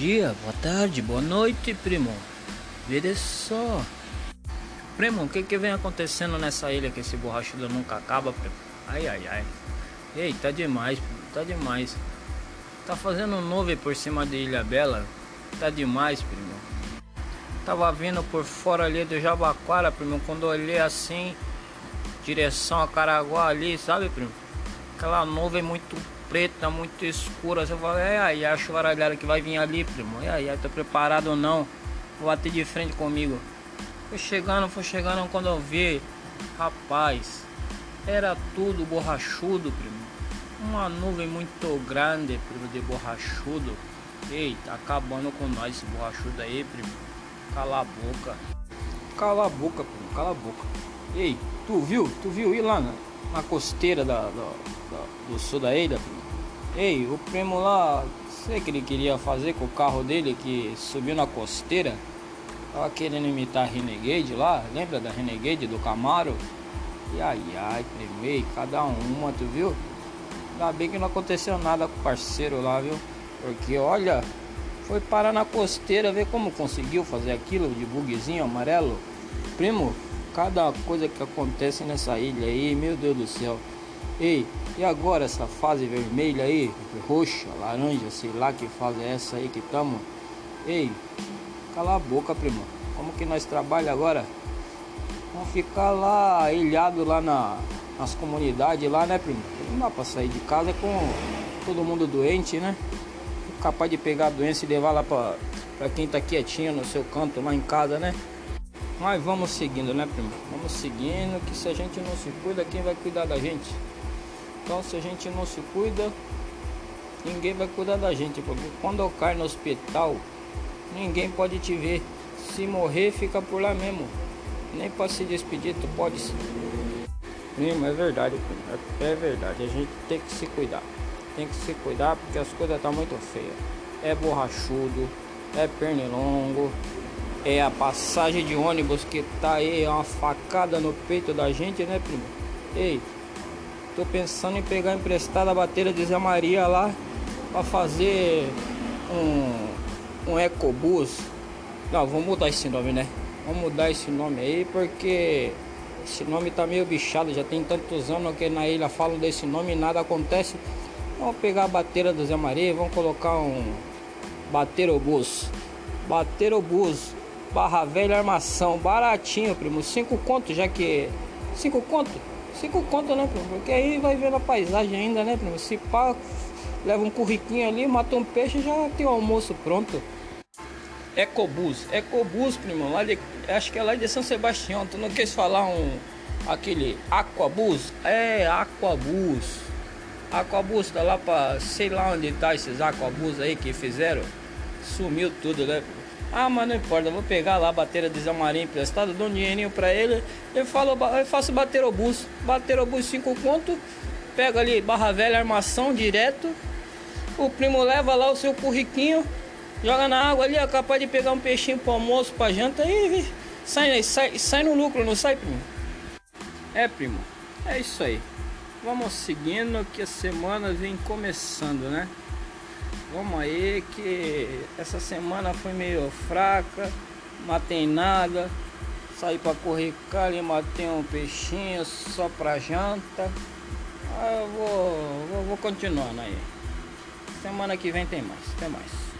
dia, boa tarde, boa noite, primo. Vê só. Primo, o que que vem acontecendo nessa ilha que esse borrachudo nunca acaba, primo? Ai, ai, ai. Ei, tá demais, primo, tá demais. Tá fazendo nuvem por cima de Ilha Bela. Tá demais, primo. Tava vindo por fora ali do Jabaquara, primo, quando olhei assim, direção a Caraguá ali, sabe, primo? Aquela nuvem muito preta, muito escura. Você fala, é aí, a chuvaralhada que vai vir ali, primo. É aí, tá preparado ou não? Vou bater de frente comigo. Foi chegando, foi chegando quando eu vi, rapaz, era tudo borrachudo, primo. Uma nuvem muito grande, primo, de borrachudo. Eita, acabando com nós esse borrachudo aí, primo. Cala a boca. Cala a boca, primo, cala a boca. Ei, tu viu? Tu viu ir lá na, na costeira da, da, da, do sul da ilha? Ei, o primo lá, sei que ele queria fazer com o carro dele que subiu na costeira. Tava querendo imitar a Renegade lá, lembra da Renegade do Camaro? E ai ai, primo, ei, cada uma, tu viu? Ainda bem que não aconteceu nada com o parceiro lá, viu? Porque olha, foi parar na costeira, ver como conseguiu fazer aquilo de bugzinho amarelo. Primo, cada coisa que acontece nessa ilha aí, meu Deus do céu. Ei, e agora essa fase vermelha aí, roxa, laranja, sei lá que fase é essa aí que estamos? Ei, cala a boca, primo. Como que nós trabalhamos agora? Vamos ficar lá ilhado lá na, nas comunidades lá, né, primo? Não dá pra sair de casa com todo mundo doente, né? Capaz de pegar a doença e levar lá pra, pra quem tá quietinho no seu canto lá em casa, né? Mas vamos seguindo, né, primo? Vamos seguindo, que se a gente não se cuida, quem vai cuidar da gente? Então, se a gente não se cuida, ninguém vai cuidar da gente. Porque quando eu caio no hospital, ninguém pode te ver. Se morrer, fica por lá mesmo. Nem para se despedir, tu pode se. Primo, é verdade, primo. É verdade. A gente tem que se cuidar. Tem que se cuidar porque as coisas estão tá muito feias. É borrachudo, é pernilongo, é a passagem de ônibus que tá aí, é uma facada no peito da gente, né, primo? Ei, Tô pensando em pegar emprestada a bateria de Zé Maria lá para fazer um, um ecobus. Não, vamos mudar esse nome, né? Vamos mudar esse nome aí porque esse nome tá meio bichado. Já tem tantos anos que na ilha falam desse nome e nada acontece. Vamos pegar a bateria do Zé Maria e vamos colocar um baterobus. Baterobus, barra velha armação, baratinho, primo. Cinco contos, já que. Cinco contos? Cinco conto, né, primo? Porque aí vai vendo a paisagem ainda, né, primo? Se pá, leva um curriquinho ali, mata um peixe já tem o almoço pronto. Ecobus, Ecobus, primo, lá de, acho que é lá de São Sebastião. Tu não quis falar um aquele Aquabus? É, Aquabus. Aquabus tá lá pra sei lá onde tá esses Aquabus aí que fizeram. Sumiu tudo, né? Ah, mas não importa, vou pegar lá a bateria de Zé Marinho emprestado, dou um dinheirinho pra ele, eu, falo, eu faço o bus, bater o bus 5 conto, pega ali barra velha, armação direto, o primo leva lá o seu curriquinho, joga na água ali, é capaz de pegar um peixinho pro almoço, pra janta e sai, sai, sai no lucro, não sai, primo? É, primo, é isso aí. Vamos seguindo que a semana vem começando, né? Vamos aí que essa semana foi meio fraca, matei nada, saí para correr ali, matei um peixinho só para janta. Ah, eu vou, vou, vou continuando aí. Semana que vem tem mais, tem mais.